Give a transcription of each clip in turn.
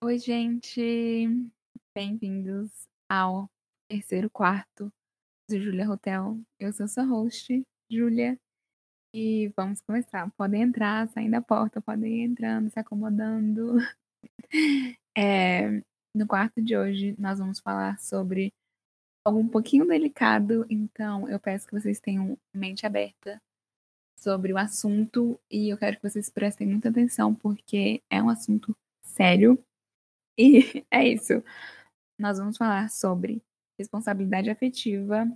Oi, gente. Bem-vindos ao terceiro quarto do Julia Hotel. Eu sou sua host, Julia, e vamos começar. Podem entrar, saindo da porta, podem ir entrando, se acomodando. É, no quarto de hoje, nós vamos falar sobre algo um pouquinho delicado, então eu peço que vocês tenham mente aberta sobre o assunto e eu quero que vocês prestem muita atenção porque é um assunto sério e é isso. Nós vamos falar sobre responsabilidade afetiva,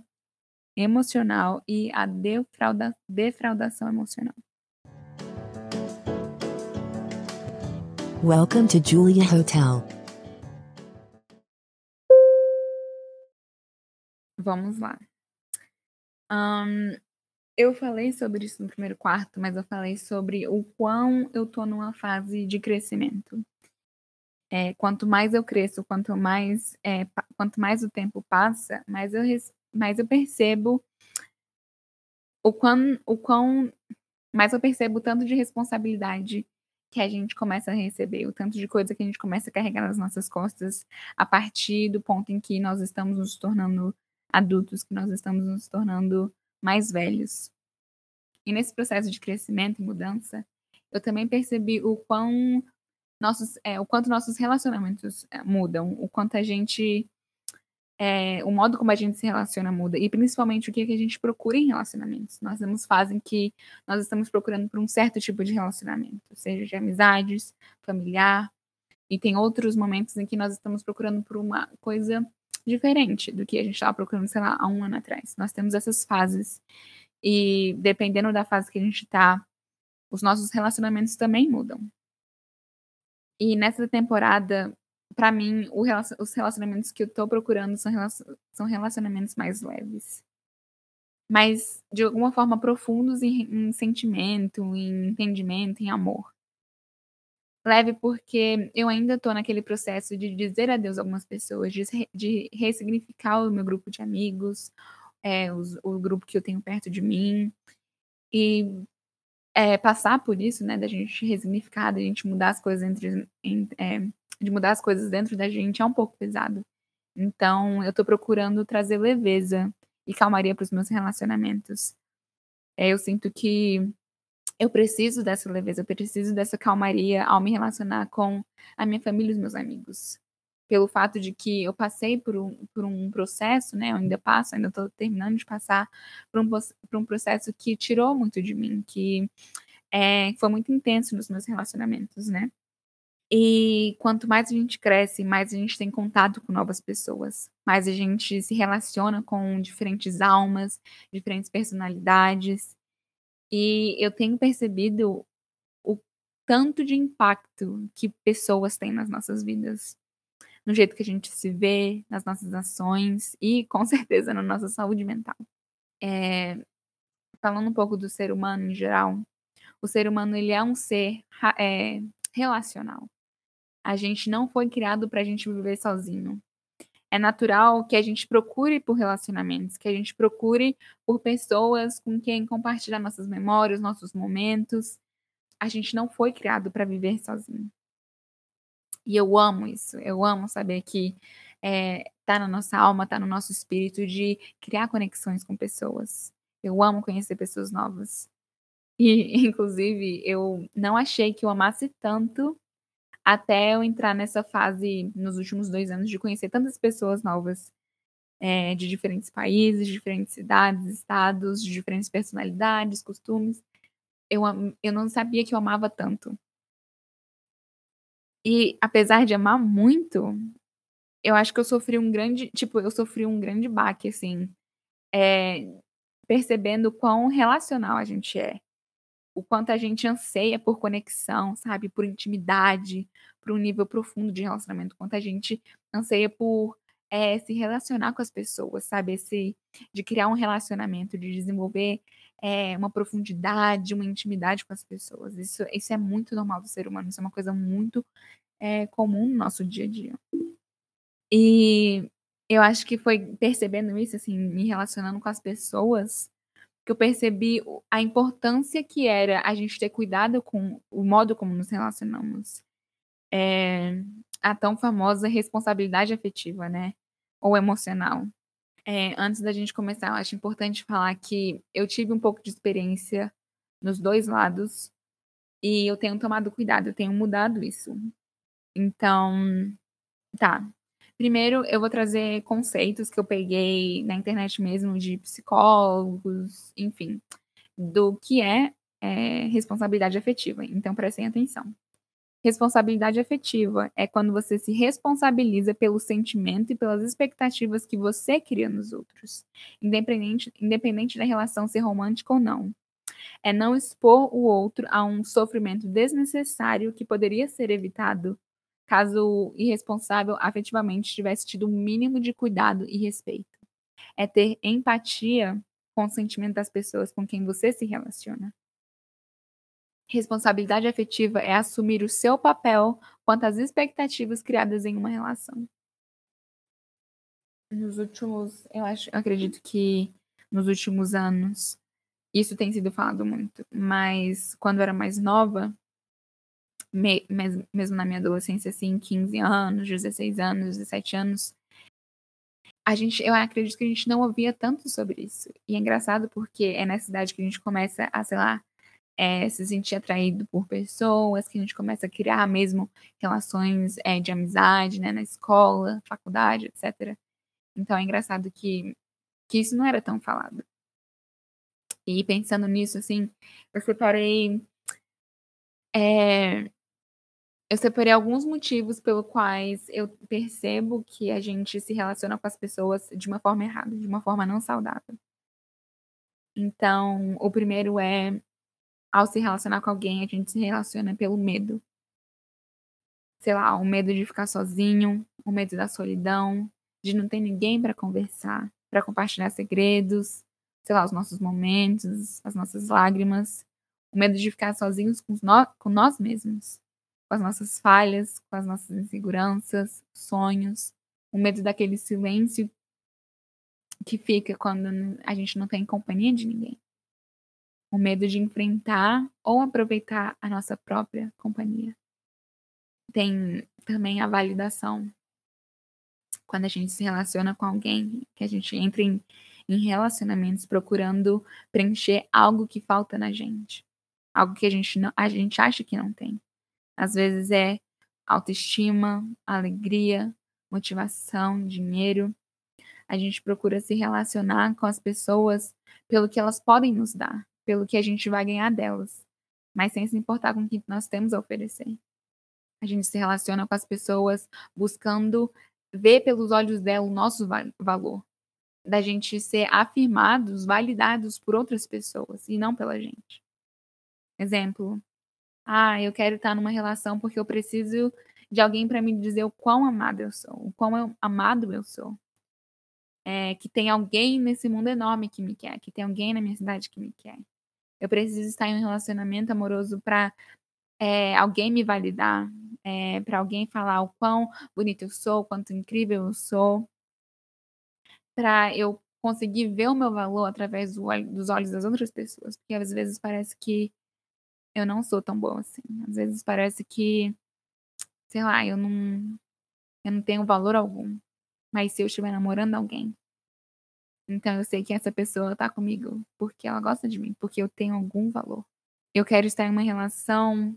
emocional e a defrauda defraudação emocional. Welcome to Julia Hotel. Vamos lá. Um, eu falei sobre isso no primeiro quarto, mas eu falei sobre o quão eu tô numa fase de crescimento. É, quanto mais eu cresço, quanto mais, é, quanto mais o tempo passa, mais eu, mais eu percebo o quão, o quão mais eu percebo o tanto de responsabilidade que a gente começa a receber, o tanto de coisa que a gente começa a carregar nas nossas costas a partir do ponto em que nós estamos nos tornando adultos, que nós estamos nos tornando mais velhos. E nesse processo de crescimento e mudança, eu também percebi o quão nossos, é, o quanto nossos relacionamentos é, mudam, o quanto a gente. É, o modo como a gente se relaciona muda, e principalmente o que, é que a gente procura em relacionamentos. Nós temos fase em que nós estamos procurando por um certo tipo de relacionamento, seja de amizades, familiar, e tem outros momentos em que nós estamos procurando por uma coisa diferente do que a gente estava procurando, sei lá, há um ano atrás. Nós temos essas fases. E dependendo da fase que a gente está, os nossos relacionamentos também mudam. E nessa temporada, para mim, os relacionamentos que eu tô procurando são, são relacionamentos mais leves. Mas, de alguma forma, profundos em, em sentimento, em entendimento, em amor. Leve porque eu ainda tô naquele processo de dizer adeus a algumas pessoas, de, de ressignificar o meu grupo de amigos, é, os, o grupo que eu tenho perto de mim. E é, passar por isso, né, da gente resignificar, da gente mudar as coisas entre, em, é, de mudar as coisas dentro da gente é um pouco pesado. Então, eu estou procurando trazer leveza e calmaria para os meus relacionamentos. É, eu sinto que eu preciso dessa leveza, eu preciso dessa calmaria ao me relacionar com a minha família e os meus amigos pelo fato de que eu passei por um, por um processo, né? Eu ainda passo, ainda estou terminando de passar por um, por um processo que tirou muito de mim, que é, foi muito intenso nos meus relacionamentos, né? E quanto mais a gente cresce, mais a gente tem contato com novas pessoas, mais a gente se relaciona com diferentes almas, diferentes personalidades. E eu tenho percebido o tanto de impacto que pessoas têm nas nossas vidas no jeito que a gente se vê, nas nossas ações e, com certeza, na nossa saúde mental. É, falando um pouco do ser humano em geral, o ser humano ele é um ser é, relacional. A gente não foi criado para a gente viver sozinho. É natural que a gente procure por relacionamentos, que a gente procure por pessoas com quem compartilhar nossas memórias, nossos momentos. A gente não foi criado para viver sozinho. E eu amo isso. Eu amo saber que é, tá na nossa alma, tá no nosso espírito de criar conexões com pessoas. Eu amo conhecer pessoas novas. E, inclusive, eu não achei que eu amasse tanto até eu entrar nessa fase nos últimos dois anos de conhecer tantas pessoas novas é, de diferentes países, de diferentes cidades, estados, de diferentes personalidades, costumes. Eu, eu não sabia que eu amava tanto. E apesar de amar muito, eu acho que eu sofri um grande, tipo, eu sofri um grande baque, assim, é, percebendo quão relacional a gente é. O quanto a gente anseia por conexão, sabe? Por intimidade, por um nível profundo de relacionamento. Quanto a gente anseia por é, se relacionar com as pessoas, sabe? Esse, de criar um relacionamento, de desenvolver é, uma profundidade, uma intimidade com as pessoas. Isso, isso é muito normal do ser humano, isso é uma coisa muito é, comum no nosso dia a dia. E eu acho que foi percebendo isso, assim, me relacionando com as pessoas, que eu percebi a importância que era a gente ter cuidado com o modo como nos relacionamos. É, a tão famosa responsabilidade afetiva, né? Ou emocional. É, antes da gente começar, eu acho importante falar que eu tive um pouco de experiência nos dois lados e eu tenho tomado cuidado, eu tenho mudado isso. Então, tá. Primeiro, eu vou trazer conceitos que eu peguei na internet mesmo de psicólogos, enfim, do que é, é responsabilidade afetiva. Então, prestem atenção. Responsabilidade afetiva é quando você se responsabiliza pelo sentimento e pelas expectativas que você cria nos outros, independente, independente da relação ser romântica ou não. É não expor o outro a um sofrimento desnecessário que poderia ser evitado caso o irresponsável afetivamente tivesse tido um mínimo de cuidado e respeito. É ter empatia com o sentimento das pessoas com quem você se relaciona. Responsabilidade afetiva é assumir o seu papel quanto às expectativas criadas em uma relação. Nos últimos, eu acho, eu acredito que nos últimos anos isso tem sido falado muito, mas quando eu era mais nova, me, mesmo, mesmo na minha adolescência, assim, 15 anos, 16 anos, 17 anos, a gente, eu acredito que a gente não ouvia tanto sobre isso. E é engraçado porque é nessa idade que a gente começa a, sei lá, é, se sentir atraído por pessoas, que a gente começa a criar mesmo relações é, de amizade, né, na escola, faculdade, etc. Então é engraçado que, que isso não era tão falado. E pensando nisso, assim, eu separei. É, eu separei alguns motivos pelo quais eu percebo que a gente se relaciona com as pessoas de uma forma errada, de uma forma não saudável. Então, o primeiro é ao se relacionar com alguém, a gente se relaciona pelo medo. Sei lá, o medo de ficar sozinho, o medo da solidão, de não ter ninguém para conversar, para compartilhar segredos, sei lá, os nossos momentos, as nossas lágrimas, o medo de ficar sozinhos com, nós, com nós mesmos, com as nossas falhas, com as nossas inseguranças, sonhos, o medo daquele silêncio que fica quando a gente não tem companhia de ninguém o medo de enfrentar ou aproveitar a nossa própria companhia. Tem também a validação. Quando a gente se relaciona com alguém, que a gente entra em, em relacionamentos procurando preencher algo que falta na gente. Algo que a gente, não, a gente acha que não tem. Às vezes é autoestima, alegria, motivação, dinheiro. A gente procura se relacionar com as pessoas pelo que elas podem nos dar, pelo que a gente vai ganhar delas, mas sem se importar com o que nós temos a oferecer. A gente se relaciona com as pessoas buscando ver pelos olhos dela o nosso valor, da gente ser afirmados, validados por outras pessoas e não pela gente. Exemplo: ah, eu quero estar numa relação porque eu preciso de alguém para me dizer o quão amado eu sou, o quão amado eu sou. É, que tem alguém nesse mundo enorme que me quer, que tem alguém na minha cidade que me quer. Eu preciso estar em um relacionamento amoroso para é, alguém me validar, é, para alguém falar o quão bonito eu sou, o quanto incrível eu sou, para eu conseguir ver o meu valor através do, dos olhos das outras pessoas, porque às vezes parece que eu não sou tão boa assim. Às vezes parece que, sei lá, eu não, eu não tenho valor algum. Mas se eu estiver namorando alguém, então eu sei que essa pessoa tá comigo porque ela gosta de mim, porque eu tenho algum valor. Eu quero estar em uma relação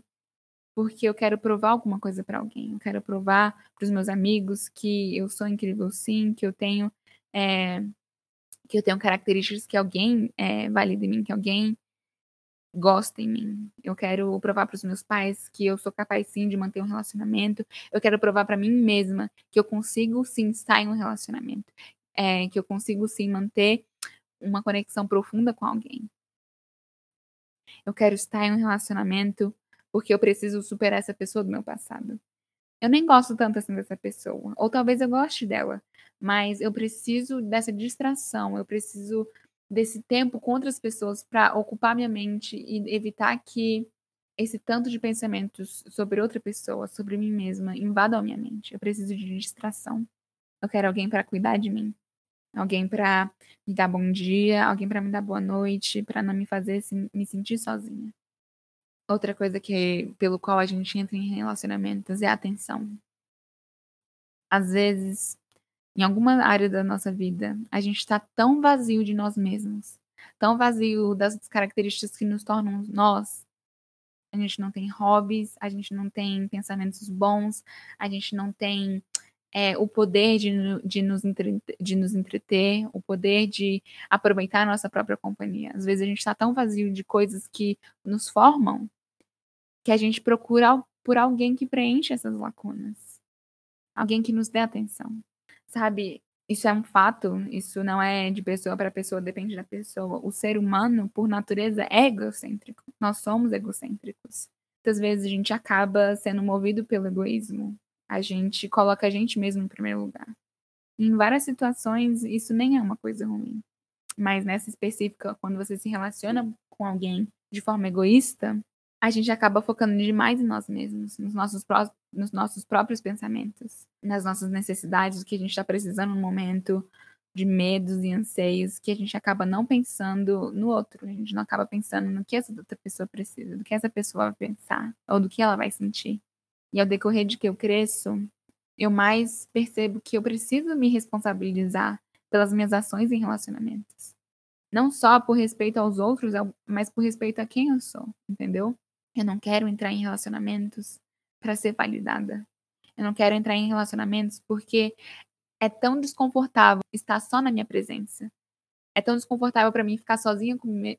porque eu quero provar alguma coisa para alguém. Eu quero provar para os meus amigos que eu sou incrível sim, que eu tenho é, que eu tenho características que alguém é, valida em mim, que alguém gosta em mim. Eu quero provar para os meus pais que eu sou capaz sim de manter um relacionamento. Eu quero provar para mim mesma que eu consigo sim estar em um relacionamento é, que eu consigo sim manter uma conexão profunda com alguém. Eu quero estar em um relacionamento porque eu preciso superar essa pessoa do meu passado. Eu nem gosto tanto assim dessa pessoa, ou talvez eu goste dela, mas eu preciso dessa distração, eu preciso desse tempo com outras pessoas para ocupar minha mente e evitar que esse tanto de pensamentos sobre outra pessoa, sobre mim mesma, invadam a minha mente. Eu preciso de distração. Eu quero alguém para cuidar de mim alguém para me dar bom dia, alguém para me dar boa noite, para não me fazer me sentir sozinha. Outra coisa que pelo qual a gente entra em relacionamentos é a atenção. Às vezes, em alguma área da nossa vida, a gente está tão vazio de nós mesmos, tão vazio das características que nos tornam nós. A gente não tem hobbies, a gente não tem pensamentos bons, a gente não tem é, o poder de, de, nos de nos entreter, o poder de aproveitar a nossa própria companhia. Às vezes a gente está tão vazio de coisas que nos formam que a gente procura por alguém que preenche essas lacunas, alguém que nos dê atenção. Sabe, isso é um fato, isso não é de pessoa para pessoa, depende da pessoa. O ser humano, por natureza, é egocêntrico. Nós somos egocêntricos. Muitas vezes a gente acaba sendo movido pelo egoísmo, a gente coloca a gente mesmo em primeiro lugar. Em várias situações, isso nem é uma coisa ruim. Mas nessa específica, quando você se relaciona com alguém de forma egoísta, a gente acaba focando demais em nós mesmos, nos nossos, pró nos nossos próprios pensamentos, nas nossas necessidades, o que a gente está precisando no momento, de medos e anseios, que a gente acaba não pensando no outro, a gente não acaba pensando no que essa outra pessoa precisa, do que essa pessoa vai pensar, ou do que ela vai sentir. E ao decorrer de que eu cresço, eu mais percebo que eu preciso me responsabilizar pelas minhas ações em relacionamentos. Não só por respeito aos outros, mas por respeito a quem eu sou, entendeu? Eu não quero entrar em relacionamentos para ser validada. Eu não quero entrar em relacionamentos porque é tão desconfortável estar só na minha presença é tão desconfortável para mim ficar sozinha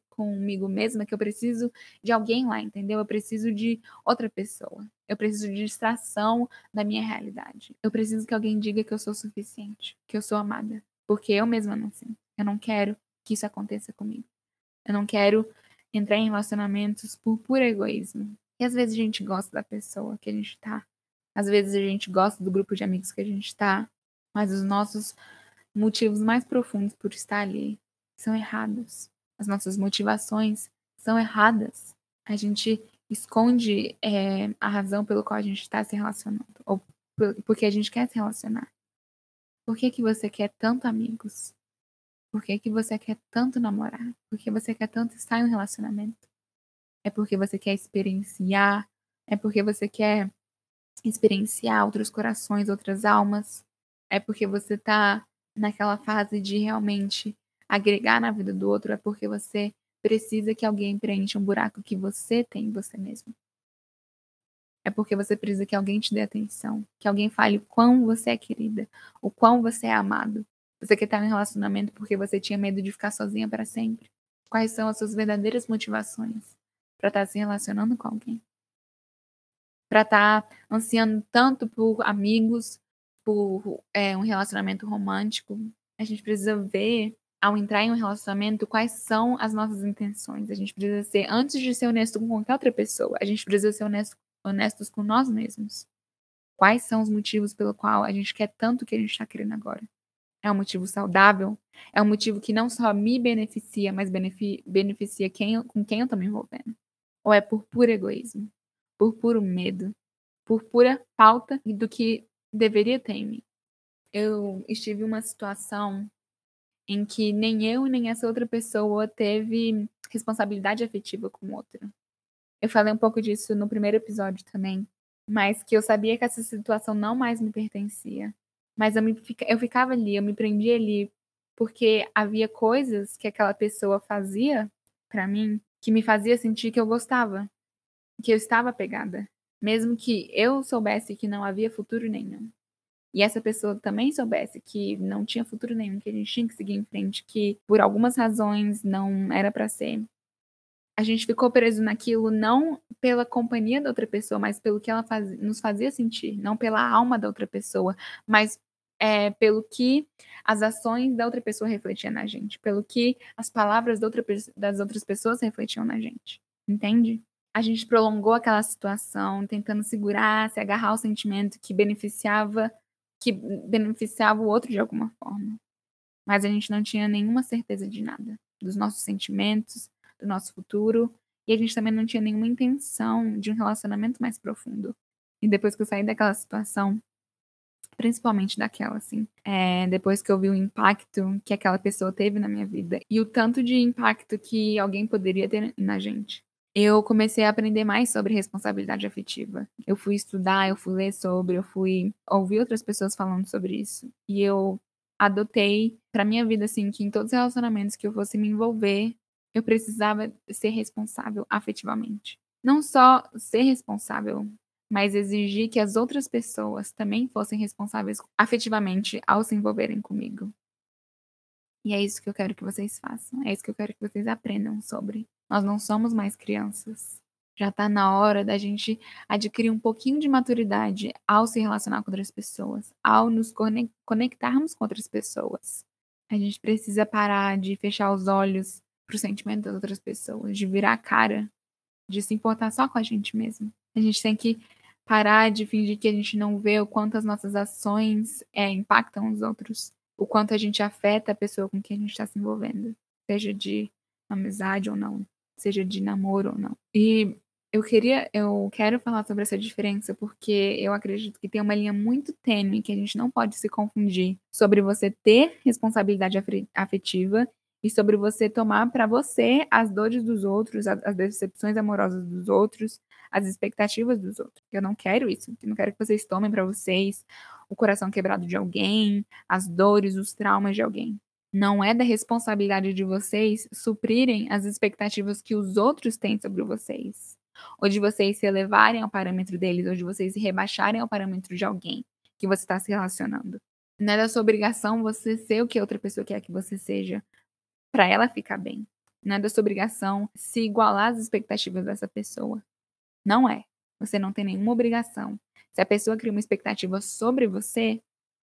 comigo mesma que eu preciso de alguém lá, entendeu? Eu preciso de outra pessoa. Eu preciso de distração da minha realidade. Eu preciso que alguém diga que eu sou suficiente, que eu sou amada, porque eu mesma não sinto. Eu não quero que isso aconteça comigo. Eu não quero entrar em relacionamentos por puro egoísmo. E às vezes a gente gosta da pessoa que a gente tá. Às vezes a gente gosta do grupo de amigos que a gente tá. Mas os nossos motivos mais profundos por estar ali são errados. As nossas motivações são erradas. A gente esconde é, a razão pelo qual a gente está se relacionando. Ou porque a gente quer se relacionar. Por que, que você quer tanto amigos? Por que, que você quer tanto namorar? Por que você quer tanto estar em um relacionamento? É porque você quer experienciar? É porque você quer experienciar outros corações, outras almas? É porque você está naquela fase de realmente agregar na vida do outro é porque você precisa que alguém preencha um buraco que você tem em você mesmo. É porque você precisa que alguém te dê atenção, que alguém fale o quão você é querida, o quão você é amado. Você quer estar em um relacionamento porque você tinha medo de ficar sozinha para sempre. Quais são as suas verdadeiras motivações para estar se relacionando com alguém? Para estar ansiando tanto por amigos, por é, um relacionamento romântico. A gente precisa ver ao entrar em um relacionamento, quais são as nossas intenções. A gente precisa ser, antes de ser honesto com qualquer outra pessoa, a gente precisa ser honesto, honestos com nós mesmos. Quais são os motivos pelo qual a gente quer tanto o que a gente está querendo agora? É um motivo saudável? É um motivo que não só me beneficia, mas beneficia quem, com quem eu estou me envolvendo? Ou é por puro egoísmo? Por puro medo? Por pura falta do que deveria ter em mim? Eu estive em uma situação em que nem eu nem essa outra pessoa teve responsabilidade afetiva com o outro. Eu falei um pouco disso no primeiro episódio também, mas que eu sabia que essa situação não mais me pertencia. Mas eu, me, eu ficava ali, eu me prendia ali, porque havia coisas que aquela pessoa fazia para mim que me fazia sentir que eu gostava, que eu estava pegada, mesmo que eu soubesse que não havia futuro nenhum e essa pessoa também soubesse que não tinha futuro nenhum, que a gente tinha que seguir em frente, que por algumas razões não era para ser. A gente ficou preso naquilo não pela companhia da outra pessoa, mas pelo que ela faz, nos fazia sentir, não pela alma da outra pessoa, mas é, pelo que as ações da outra pessoa refletiam na gente, pelo que as palavras outra, das outras pessoas refletiam na gente. Entende? A gente prolongou aquela situação, tentando segurar, se agarrar ao sentimento que beneficiava que beneficiava o outro de alguma forma. Mas a gente não tinha nenhuma certeza de nada, dos nossos sentimentos, do nosso futuro, e a gente também não tinha nenhuma intenção de um relacionamento mais profundo. E depois que eu saí daquela situação, principalmente daquela, assim, é, depois que eu vi o impacto que aquela pessoa teve na minha vida e o tanto de impacto que alguém poderia ter na gente, eu comecei a aprender mais sobre responsabilidade afetiva. Eu fui estudar, eu fui ler sobre, eu fui ouvir outras pessoas falando sobre isso. E eu adotei para minha vida assim que em todos os relacionamentos que eu fosse me envolver, eu precisava ser responsável afetivamente. Não só ser responsável, mas exigir que as outras pessoas também fossem responsáveis afetivamente ao se envolverem comigo. E é isso que eu quero que vocês façam. É isso que eu quero que vocês aprendam sobre. Nós não somos mais crianças. Já está na hora da gente adquirir um pouquinho de maturidade ao se relacionar com outras pessoas, ao nos conectarmos com outras pessoas. A gente precisa parar de fechar os olhos para o sentimento das outras pessoas, de virar a cara, de se importar só com a gente mesmo. A gente tem que parar de fingir que a gente não vê o quanto as nossas ações é, impactam os outros, o quanto a gente afeta a pessoa com quem a gente está se envolvendo, seja de amizade ou não, seja de namoro ou não. E eu queria, eu quero falar sobre essa diferença porque eu acredito que tem uma linha muito tênue que a gente não pode se confundir sobre você ter responsabilidade afetiva e sobre você tomar para você as dores dos outros, as decepções amorosas dos outros, as expectativas dos outros. Eu não quero isso. Eu não quero que vocês tomem para vocês o coração quebrado de alguém, as dores, os traumas de alguém. Não é da responsabilidade de vocês suprirem as expectativas que os outros têm sobre vocês, ou de vocês se elevarem ao parâmetro deles, ou de vocês se rebaixarem ao parâmetro de alguém que você está se relacionando. Não é da sua obrigação você ser o que outra pessoa quer que você seja, para ela ficar bem. Não é da sua obrigação se igualar às expectativas dessa pessoa. Não é. Você não tem nenhuma obrigação. Se a pessoa cria uma expectativa sobre você,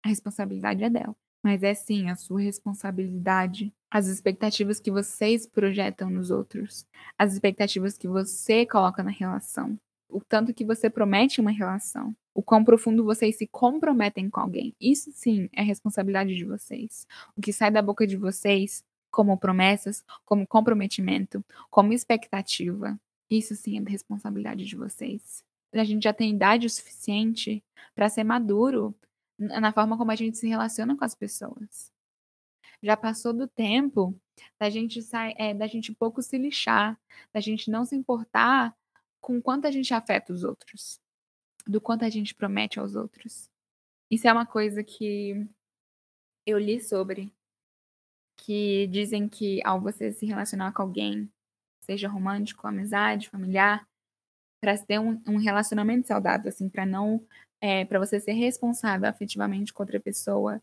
a responsabilidade é dela. Mas é sim a sua responsabilidade, as expectativas que vocês projetam nos outros, as expectativas que você coloca na relação, o tanto que você promete uma relação, o quão profundo vocês se comprometem com alguém. Isso sim é responsabilidade de vocês. O que sai da boca de vocês como promessas, como comprometimento, como expectativa. Isso sim é responsabilidade de vocês. A gente já tem idade o suficiente para ser maduro na forma como a gente se relaciona com as pessoas. Já passou do tempo da gente sai, é, da gente pouco se lixar, da gente não se importar com quanto a gente afeta os outros, do quanto a gente promete aos outros. Isso é uma coisa que eu li sobre que dizem que ao você se relacionar com alguém, seja romântico, amizade, familiar, para ter um, um, relacionamento saudável, assim, para não, é, para você ser responsável afetivamente com outra pessoa,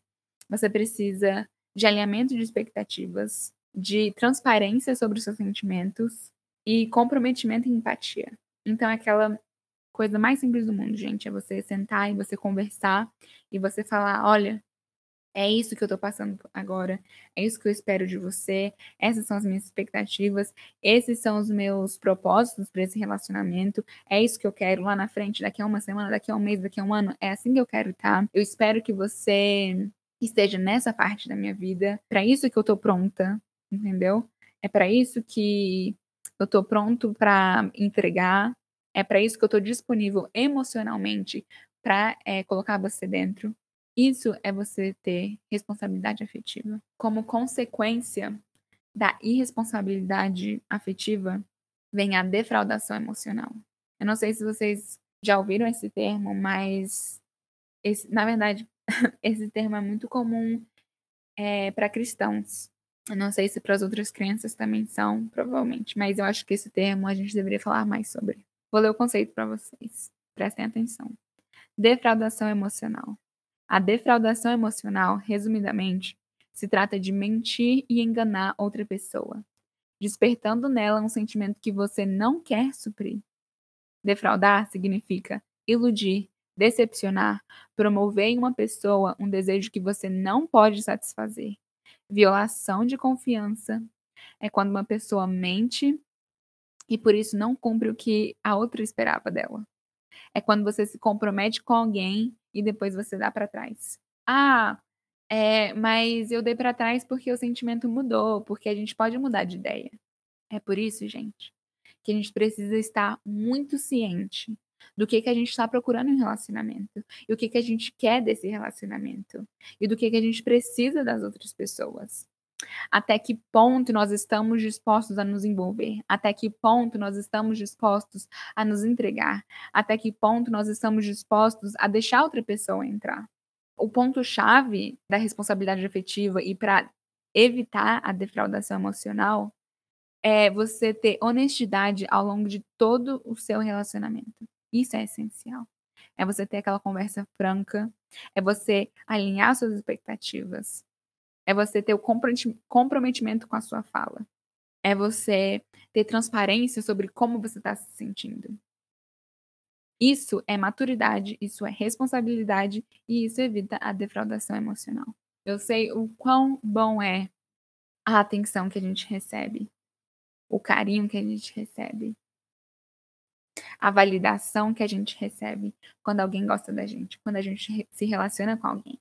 você precisa de alinhamento de expectativas, de transparência sobre os seus sentimentos e comprometimento e empatia. Então, é aquela coisa mais simples do mundo, gente, é você sentar e você conversar e você falar, olha, é isso que eu tô passando agora, é isso que eu espero de você, essas são as minhas expectativas, esses são os meus propósitos para esse relacionamento, é isso que eu quero lá na frente, daqui a uma semana, daqui a um mês, daqui a um ano, é assim que eu quero estar. Tá? Eu espero que você esteja nessa parte da minha vida, para isso que eu tô pronta, entendeu? É para isso que eu tô pronto para entregar, é para isso que eu tô disponível emocionalmente para é, colocar você dentro. Isso é você ter responsabilidade afetiva. Como consequência da irresponsabilidade afetiva, vem a defraudação emocional. Eu não sei se vocês já ouviram esse termo, mas esse, na verdade, esse termo é muito comum é, para cristãos. Eu não sei se para as outras crenças também são, provavelmente, mas eu acho que esse termo a gente deveria falar mais sobre. Vou ler o conceito para vocês. Prestem atenção. Defraudação emocional. A defraudação emocional, resumidamente, se trata de mentir e enganar outra pessoa, despertando nela um sentimento que você não quer suprir. Defraudar significa iludir, decepcionar, promover em uma pessoa um desejo que você não pode satisfazer. Violação de confiança é quando uma pessoa mente e por isso não cumpre o que a outra esperava dela. É quando você se compromete com alguém e depois você dá para trás. Ah, é, mas eu dei para trás porque o sentimento mudou, porque a gente pode mudar de ideia. É por isso, gente, que a gente precisa estar muito ciente do que, que a gente está procurando em relacionamento e o que, que a gente quer desse relacionamento e do que, que a gente precisa das outras pessoas. Até que ponto nós estamos dispostos a nos envolver? Até que ponto nós estamos dispostos a nos entregar? Até que ponto nós estamos dispostos a deixar outra pessoa entrar? O ponto-chave da responsabilidade afetiva e para evitar a defraudação emocional é você ter honestidade ao longo de todo o seu relacionamento. Isso é essencial. É você ter aquela conversa franca, é você alinhar suas expectativas, é você ter o comprometimento com a sua fala, é você ter transparência sobre como você está se sentindo. Isso é maturidade, isso é responsabilidade e isso evita a defraudação emocional. Eu sei o quão bom é a atenção que a gente recebe, o carinho que a gente recebe, a validação que a gente recebe quando alguém gosta da gente, quando a gente se relaciona com alguém.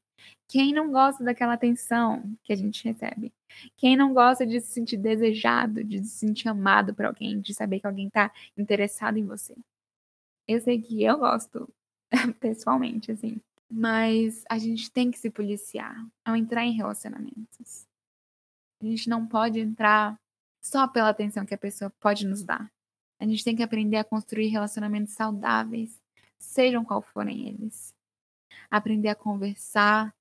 Quem não gosta daquela atenção que a gente recebe? Quem não gosta de se sentir desejado, de se sentir amado por alguém, de saber que alguém está interessado em você? Eu sei que eu gosto, pessoalmente, assim. Mas a gente tem que se policiar ao entrar em relacionamentos. A gente não pode entrar só pela atenção que a pessoa pode nos dar. A gente tem que aprender a construir relacionamentos saudáveis, sejam qual forem eles. Aprender a conversar,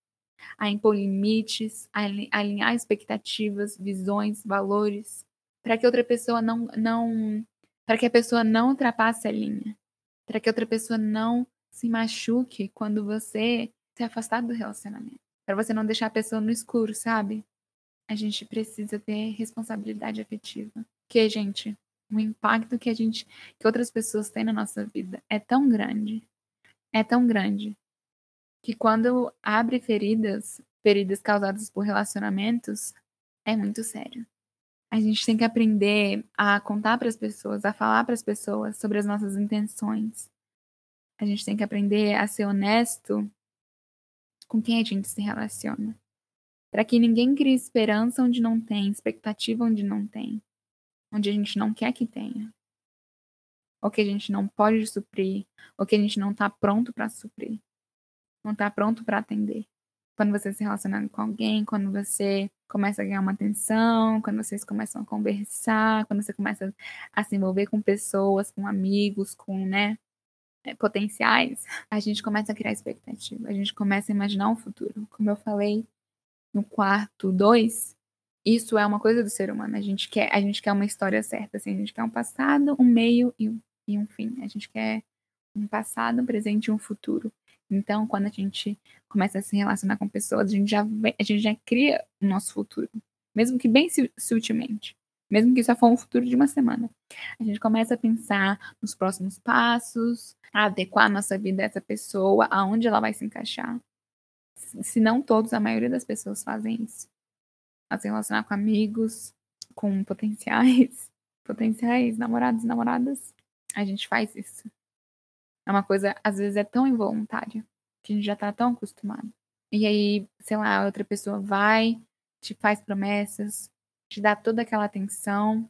a impor limites, a alinhar expectativas, visões, valores, para que outra pessoa não não para que a pessoa não ultrapasse a linha, para que outra pessoa não se machuque quando você se afastar do relacionamento, para você não deixar a pessoa no escuro, sabe? A gente precisa ter responsabilidade afetiva. Que, gente, o impacto que a gente, que outras pessoas têm na nossa vida é tão grande, é tão grande, que quando abre feridas, feridas causadas por relacionamentos, é muito sério. A gente tem que aprender a contar para as pessoas, a falar para as pessoas sobre as nossas intenções. A gente tem que aprender a ser honesto com quem a gente se relaciona. Para que ninguém crie esperança onde não tem, expectativa onde não tem onde a gente não quer que tenha, ou que a gente não pode suprir, ou que a gente não está pronto para suprir, não está pronto para atender. Quando você se relaciona com alguém, quando você começa a ganhar uma atenção, quando vocês começam a conversar, quando você começa a se envolver com pessoas, com amigos, com, né, é, potenciais, a gente começa a criar expectativa, a gente começa a imaginar um futuro. Como eu falei no quarto 2, isso é uma coisa do ser humano. A gente quer, a gente quer uma história certa, assim, a gente quer um passado, um meio e um, e um fim. A gente quer um passado, um presente e um futuro. Então, quando a gente começa a se relacionar com pessoas, a gente já, a gente já cria o nosso futuro, mesmo que bem sutilmente, mesmo que só for um futuro de uma semana. A gente começa a pensar nos próximos passos, a adequar a nossa vida a essa pessoa, aonde ela vai se encaixar. Se não todos, a maioria das pessoas fazem isso a se relacionar com amigos, com potenciais, potenciais namorados namoradas. A gente faz isso. É uma coisa, às vezes, é tão involuntária que a gente já tá tão acostumado. E aí, sei lá, outra pessoa vai, te faz promessas, te dá toda aquela atenção,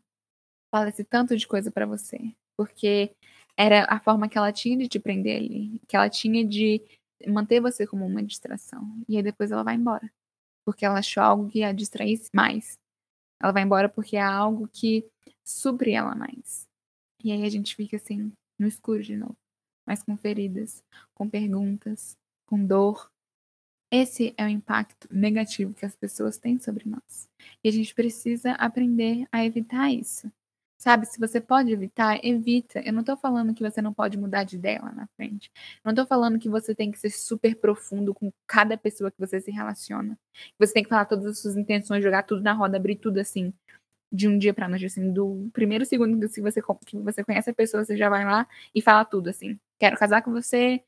fala esse tanto de coisa para você. Porque era a forma que ela tinha de te prender ali, que ela tinha de manter você como uma distração. E aí depois ela vai embora porque ela achou algo que a distraísse mais. Ela vai embora porque é algo que supre ela mais. E aí a gente fica assim, no escuro de novo, mas com feridas, com perguntas, com dor. Esse é o impacto negativo que as pessoas têm sobre nós. E a gente precisa aprender a evitar isso. Sabe, se você pode evitar, evita. Eu não tô falando que você não pode mudar de ideia lá na frente. Eu não tô falando que você tem que ser super profundo com cada pessoa que você se relaciona. Você tem que falar todas as suas intenções, jogar tudo na roda, abrir tudo assim, de um dia pra noite, assim, do primeiro segundo que você, que você conhece a pessoa, você já vai lá e fala tudo, assim. Quero casar com você,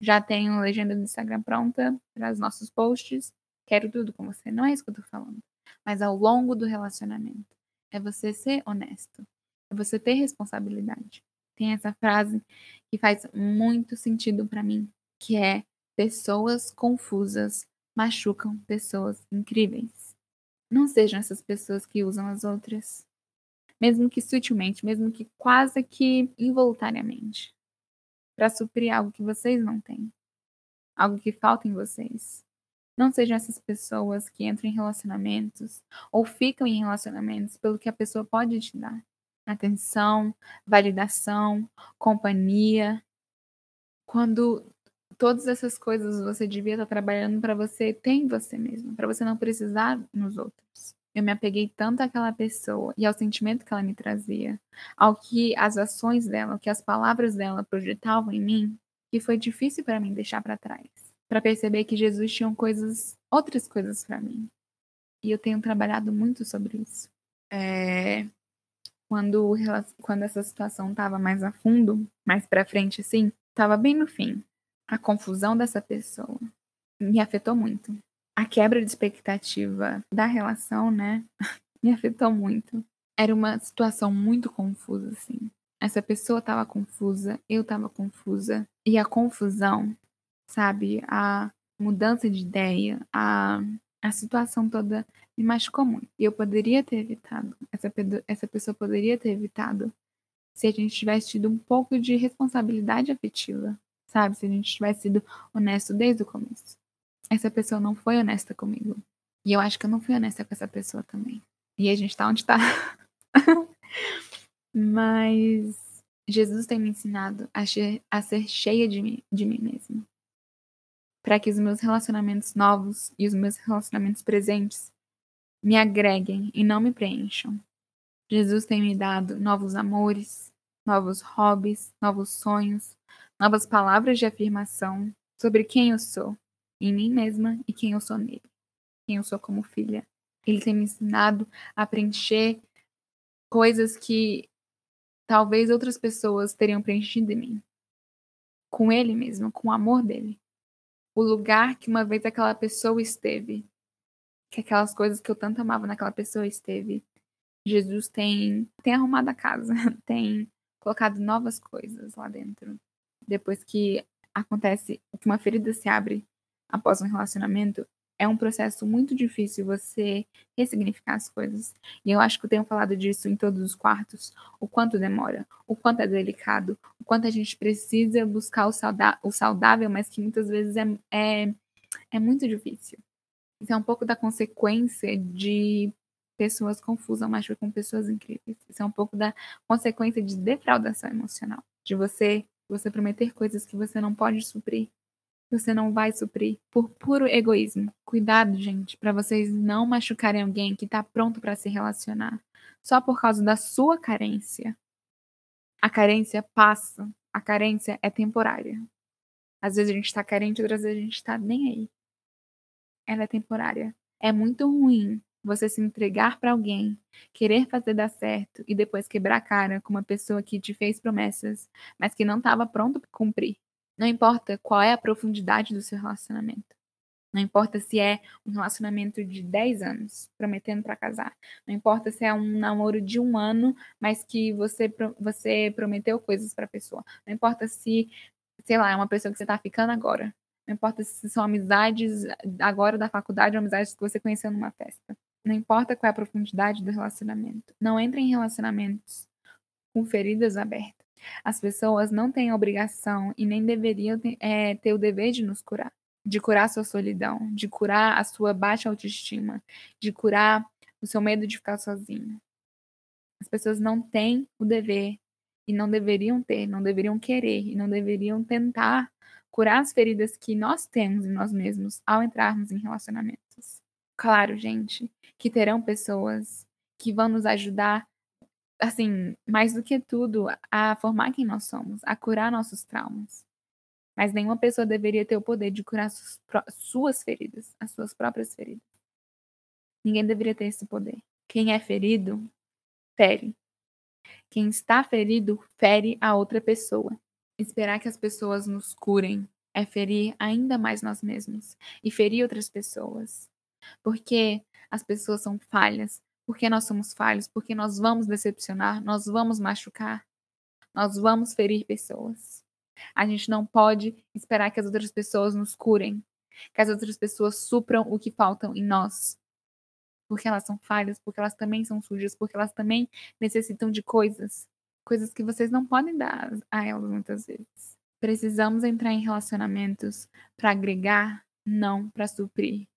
já tenho legenda do Instagram pronta para os nossos posts, quero tudo com você. Não é isso que eu tô falando. Mas ao longo do relacionamento, é você ser honesto é você ter responsabilidade. Tem essa frase que faz muito sentido para mim, que é pessoas confusas machucam pessoas incríveis. Não sejam essas pessoas que usam as outras, mesmo que sutilmente, mesmo que quase que involuntariamente, para suprir algo que vocês não têm, algo que falta em vocês. Não sejam essas pessoas que entram em relacionamentos ou ficam em relacionamentos pelo que a pessoa pode te dar. Atenção, validação, companhia. Quando todas essas coisas você devia estar trabalhando para você ter em você mesmo, para você não precisar nos outros. Eu me apeguei tanto àquela pessoa e ao sentimento que ela me trazia, ao que as ações dela, ao que as palavras dela projetavam em mim, que foi difícil para mim deixar para trás, para perceber que Jesus tinha coisas, outras coisas para mim. E eu tenho trabalhado muito sobre isso. É, quando, quando essa situação estava mais a fundo, mais para frente assim, estava bem no fim. A confusão dessa pessoa me afetou muito a quebra de expectativa da relação, né, me afetou muito. Era uma situação muito confusa, assim. Essa pessoa estava confusa, eu estava confusa. E a confusão, sabe, a mudança de ideia, a, a situação toda me machucou muito. E eu poderia ter evitado, essa, essa pessoa poderia ter evitado se a gente tivesse tido um pouco de responsabilidade afetiva, sabe? Se a gente tivesse sido honesto desde o começo essa pessoa não foi honesta comigo. E eu acho que eu não fui honesta com essa pessoa também. E a gente tá onde tá. Mas Jesus tem me ensinado a, a ser cheia de mim, de mim mesmo. Para que os meus relacionamentos novos e os meus relacionamentos presentes me agreguem e não me preencham. Jesus tem me dado novos amores, novos hobbies, novos sonhos, novas palavras de afirmação sobre quem eu sou em mim mesma e quem eu sou nele, quem eu sou como filha. Ele tem me ensinado a preencher coisas que talvez outras pessoas teriam preenchido em mim. Com ele mesmo, com o amor dele. O lugar que uma vez aquela pessoa esteve, que aquelas coisas que eu tanto amava naquela pessoa esteve. Jesus tem, tem arrumado a casa, tem colocado novas coisas lá dentro. Depois que acontece, que uma ferida se abre após um relacionamento, é um processo muito difícil você ressignificar as coisas. E eu acho que eu tenho falado disso em todos os quartos, o quanto demora, o quanto é delicado, o quanto a gente precisa buscar o, o saudável, mas que muitas vezes é, é, é muito difícil. Isso é um pouco da consequência de pessoas confusas, mas com pessoas incríveis. Isso é um pouco da consequência de defraudação emocional, de você você prometer coisas que você não pode suprir você não vai suprir por puro egoísmo. Cuidado, gente, para vocês não machucarem alguém que está pronto para se relacionar só por causa da sua carência. A carência passa, a carência é temporária. Às vezes a gente está carente, outras vezes a gente está nem aí. Ela é temporária. É muito ruim você se entregar para alguém, querer fazer dar certo e depois quebrar a cara com uma pessoa que te fez promessas, mas que não estava pronto para cumprir. Não importa qual é a profundidade do seu relacionamento. Não importa se é um relacionamento de 10 anos, prometendo para casar. Não importa se é um namoro de um ano, mas que você, você prometeu coisas para a pessoa. Não importa se, sei lá, é uma pessoa que você está ficando agora. Não importa se são amizades agora da faculdade ou amizades que você conheceu numa festa. Não importa qual é a profundidade do relacionamento. Não entre em relacionamentos com feridas abertas. As pessoas não têm a obrigação e nem deveriam é, ter o dever de nos curar, de curar sua solidão, de curar a sua baixa autoestima, de curar o seu medo de ficar sozinho. As pessoas não têm o dever e não deveriam ter, não deveriam querer e não deveriam tentar curar as feridas que nós temos em nós mesmos ao entrarmos em relacionamentos. Claro, gente, que terão pessoas que vão nos ajudar assim, mais do que tudo, a formar quem nós somos, a curar nossos traumas. Mas nenhuma pessoa deveria ter o poder de curar suas, feridas, as suas próprias feridas. Ninguém deveria ter esse poder. Quem é ferido, fere. Quem está ferido, fere a outra pessoa. Esperar que as pessoas nos curem é ferir ainda mais nós mesmos e ferir outras pessoas. Porque as pessoas são falhas, porque nós somos falhos, porque nós vamos decepcionar, nós vamos machucar, nós vamos ferir pessoas. A gente não pode esperar que as outras pessoas nos curem, que as outras pessoas supram o que faltam em nós. Porque elas são falhas, porque elas também são sujas, porque elas também necessitam de coisas, coisas que vocês não podem dar a elas muitas vezes. Precisamos entrar em relacionamentos para agregar não para suprir.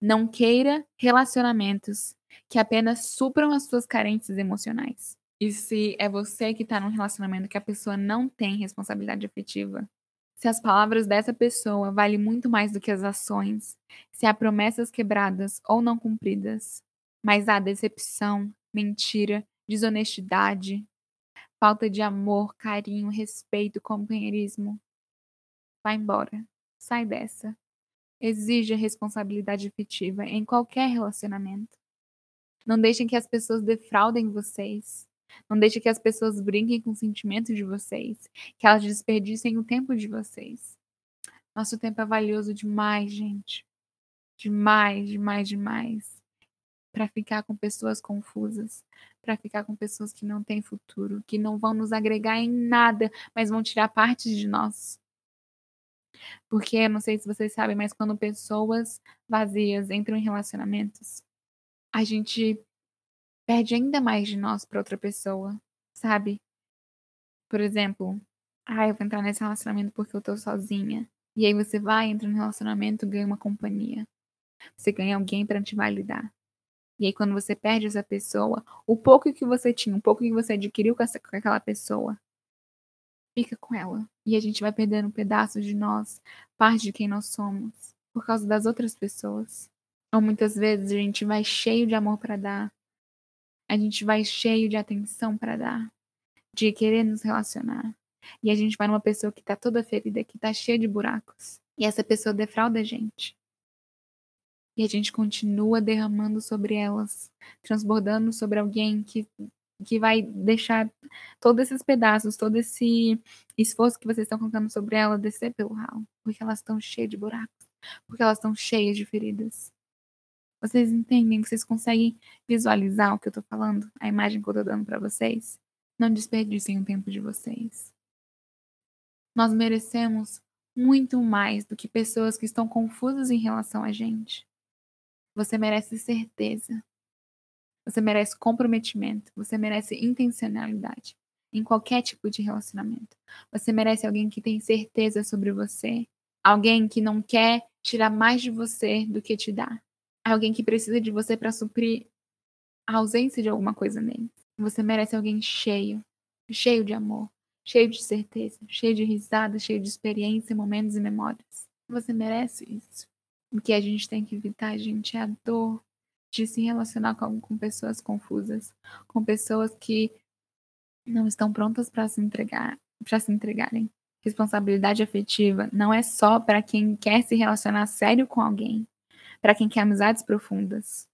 Não queira relacionamentos que apenas supram as suas carências emocionais. E se é você que está num relacionamento que a pessoa não tem responsabilidade afetiva, se as palavras dessa pessoa valem muito mais do que as ações, se há promessas quebradas ou não cumpridas, mas há decepção, mentira, desonestidade, falta de amor, carinho, respeito, companheirismo, vá embora. Sai dessa. Exija responsabilidade afetiva em qualquer relacionamento. Não deixem que as pessoas defraudem vocês. Não deixe que as pessoas brinquem com os sentimentos de vocês, que elas desperdicem o tempo de vocês. Nosso tempo é valioso demais, gente. Demais, demais, demais. Para ficar com pessoas confusas, para ficar com pessoas que não têm futuro, que não vão nos agregar em nada, mas vão tirar partes de nós. Porque, não sei se vocês sabem, mas quando pessoas vazias entram em relacionamentos, a gente perde ainda mais de nós para outra pessoa, sabe? Por exemplo, ah, eu vou entrar nesse relacionamento porque eu tô sozinha. E aí você vai, entra no relacionamento, ganha uma companhia. Você ganha alguém para te validar. E aí quando você perde essa pessoa, o pouco que você tinha, o pouco que você adquiriu com, essa, com aquela pessoa, fica com ela. E a gente vai perdendo pedaços de nós, parte de quem nós somos, por causa das outras pessoas. Ou muitas vezes a gente vai cheio de amor para dar, a gente vai cheio de atenção para dar, de querer nos relacionar. E a gente vai numa pessoa que tá toda ferida, que tá cheia de buracos. E essa pessoa defrauda a gente. E a gente continua derramando sobre elas, transbordando sobre alguém que, que vai deixar todos esses pedaços, todo esse esforço que vocês estão colocando sobre ela descer pelo ralo. Porque elas estão cheias de buracos. Porque elas estão cheias de feridas. Vocês entendem? Vocês conseguem visualizar o que eu tô falando? A imagem que eu tô dando para vocês? Não desperdicem o tempo de vocês. Nós merecemos muito mais do que pessoas que estão confusas em relação a gente. Você merece certeza. Você merece comprometimento. Você merece intencionalidade em qualquer tipo de relacionamento. Você merece alguém que tem certeza sobre você. Alguém que não quer tirar mais de você do que te dá alguém que precisa de você para suprir a ausência de alguma coisa nele. Você merece alguém cheio, cheio de amor, cheio de certeza, cheio de risada, cheio de experiência, momentos e memórias. Você merece isso. O que a gente tem que evitar, gente, é a dor de se relacionar com, com pessoas confusas, com pessoas que não estão prontas para se entregar, para se entregarem. Responsabilidade afetiva não é só para quem quer se relacionar sério com alguém, para quem quer amizades profundas.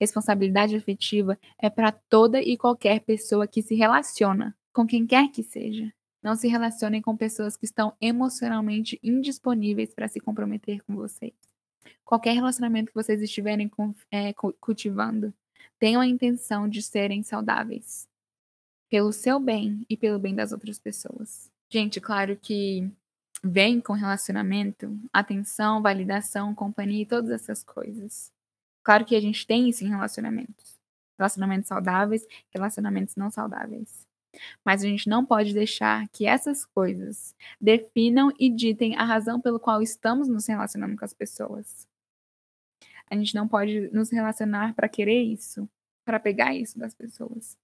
Responsabilidade afetiva é para toda e qualquer pessoa que se relaciona, com quem quer que seja. Não se relacionem com pessoas que estão emocionalmente indisponíveis para se comprometer com vocês. Qualquer relacionamento que vocês estiverem é, cultivando, tenham a intenção de serem saudáveis. Pelo seu bem e pelo bem das outras pessoas. Gente, claro que vem com relacionamento, atenção, validação, companhia e todas essas coisas. Claro que a gente tem isso em relacionamentos. Relacionamentos saudáveis, relacionamentos não saudáveis. Mas a gente não pode deixar que essas coisas definam e ditem a razão pelo qual estamos nos relacionando com as pessoas. A gente não pode nos relacionar para querer isso, para pegar isso das pessoas.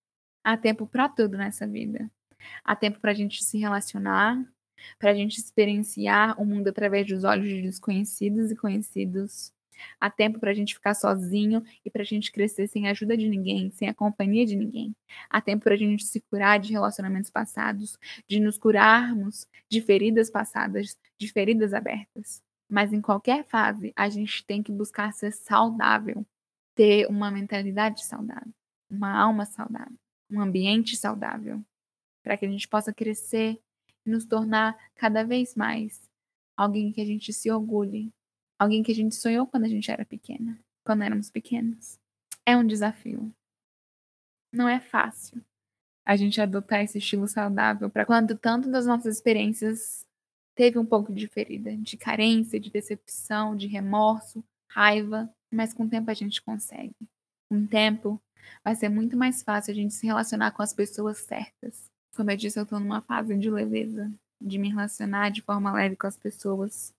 Há tempo para tudo nessa vida. Há tempo para a gente se relacionar, para a gente experienciar o mundo através dos olhos de desconhecidos e conhecidos. Há tempo para a gente ficar sozinho e para a gente crescer sem a ajuda de ninguém, sem a companhia de ninguém. Há tempo para a gente se curar de relacionamentos passados, de nos curarmos de feridas passadas, de feridas abertas. Mas em qualquer fase, a gente tem que buscar ser saudável, ter uma mentalidade saudável, uma alma saudável, um ambiente saudável, para que a gente possa crescer e nos tornar cada vez mais alguém que a gente se orgulhe, alguém que a gente sonhou quando a gente era pequena, quando éramos pequenos. É um desafio. Não é fácil a gente adotar esse estilo saudável para quando tanto das nossas experiências teve um pouco de ferida, de carência, de decepção, de remorso, raiva, mas com o tempo a gente consegue. Com o tempo vai ser muito mais fácil a gente se relacionar com as pessoas certas, como eu disse, eu tô numa fase de leveza, de me relacionar de forma leve com as pessoas.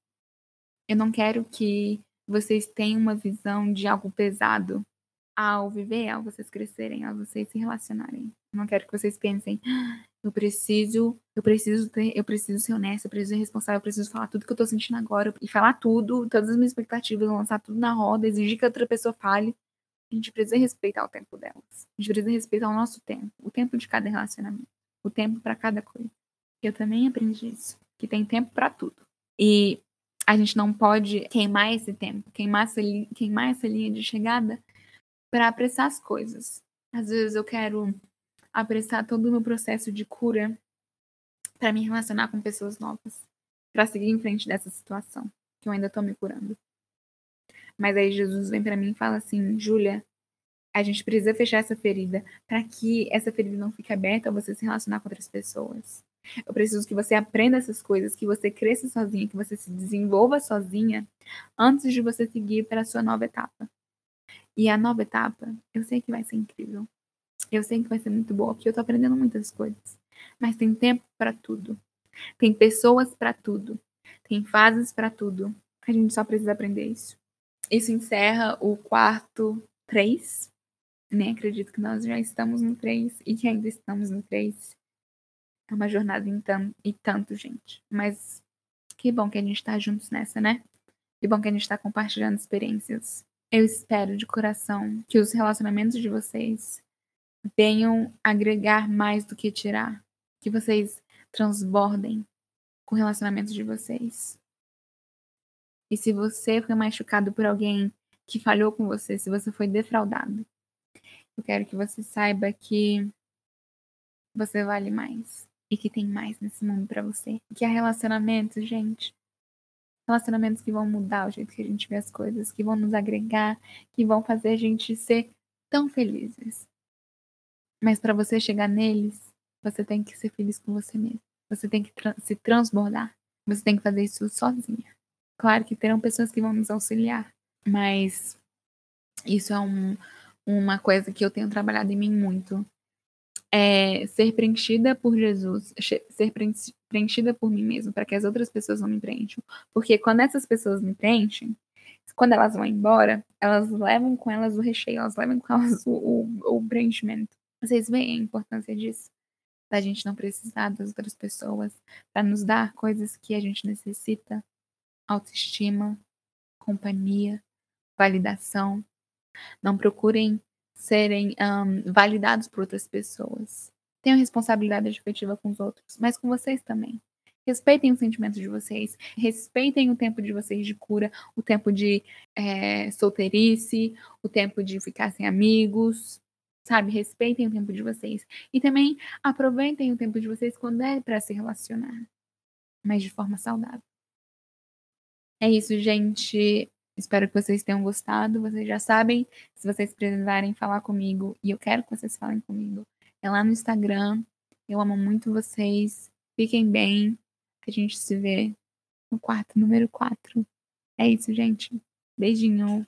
Eu não quero que vocês tenham uma visão de algo pesado ao viver, ao vocês crescerem, ao vocês se relacionarem. Eu não quero que vocês pensem, ah, eu preciso, eu preciso ter, eu preciso ser honesta, eu preciso ser responsável, eu preciso falar tudo que eu tô sentindo agora e falar tudo, todas as minhas expectativas, lançar tudo na roda, exigir que outra pessoa fale. A gente precisa respeitar o tempo delas. A gente precisa respeitar o nosso tempo, o tempo de cada relacionamento, o tempo para cada coisa. Eu também aprendi isso, que tem tempo para tudo. E a gente não pode queimar esse tempo, queimar essa, queimar essa linha de chegada para apressar as coisas. Às vezes eu quero apressar todo o meu processo de cura para me relacionar com pessoas novas, para seguir em frente dessa situação que eu ainda estou me curando. Mas aí Jesus vem para mim e fala assim: Júlia, a gente precisa fechar essa ferida para que essa ferida não fique aberta a você se relacionar com outras pessoas. Eu preciso que você aprenda essas coisas, que você cresça sozinha, que você se desenvolva sozinha antes de você seguir para a sua nova etapa. E a nova etapa, eu sei que vai ser incrível. Eu sei que vai ser muito boa, porque eu tô aprendendo muitas coisas. Mas tem tempo para tudo. Tem pessoas para tudo. Tem fases para tudo. A gente só precisa aprender isso. Isso encerra o quarto 3. Nem acredito que nós já estamos no 3 e que ainda estamos no 3. É uma jornada em tanto, e tanto, gente. Mas que bom que a gente tá juntos nessa, né? Que bom que a gente tá compartilhando experiências. Eu espero de coração que os relacionamentos de vocês venham agregar mais do que tirar. Que vocês transbordem com o relacionamento de vocês. E se você foi machucado por alguém que falhou com você, se você foi defraudado, eu quero que você saiba que você vale mais e que tem mais nesse mundo para você. Que há relacionamentos, gente, Relacionamentos que vão mudar o jeito que a gente vê as coisas, que vão nos agregar, que vão fazer a gente ser tão felizes. Mas para você chegar neles, você tem que ser feliz com você mesmo. Você tem que tra se transbordar. Você tem que fazer isso sozinha. Claro que terão pessoas que vão nos auxiliar, mas isso é um, uma coisa que eu tenho trabalhado em mim muito é, ser preenchida por Jesus, ser preenchida por mim mesmo, para que as outras pessoas não me preencham. Porque quando essas pessoas me preenchem, quando elas vão embora, elas levam com elas o recheio, elas levam com elas o, o, o preenchimento. Vocês veem a importância disso? Da gente não precisar das outras pessoas para nos dar coisas que a gente necessita: autoestima, companhia, validação. Não procurem serem um, validados por outras pessoas. Tenham responsabilidade afetiva com os outros, mas com vocês também. Respeitem os sentimentos de vocês, respeitem o tempo de vocês de cura, o tempo de é, solteirice, o tempo de ficar sem amigos, sabe? Respeitem o tempo de vocês. E também aproveitem o tempo de vocês quando é para se relacionar, mas de forma saudável. É isso, gente. Espero que vocês tenham gostado. Vocês já sabem, se vocês precisarem falar comigo, e eu quero que vocês falem comigo, é lá no Instagram. Eu amo muito vocês. Fiquem bem. A gente se vê no quarto número 4. É isso, gente. Beijinho.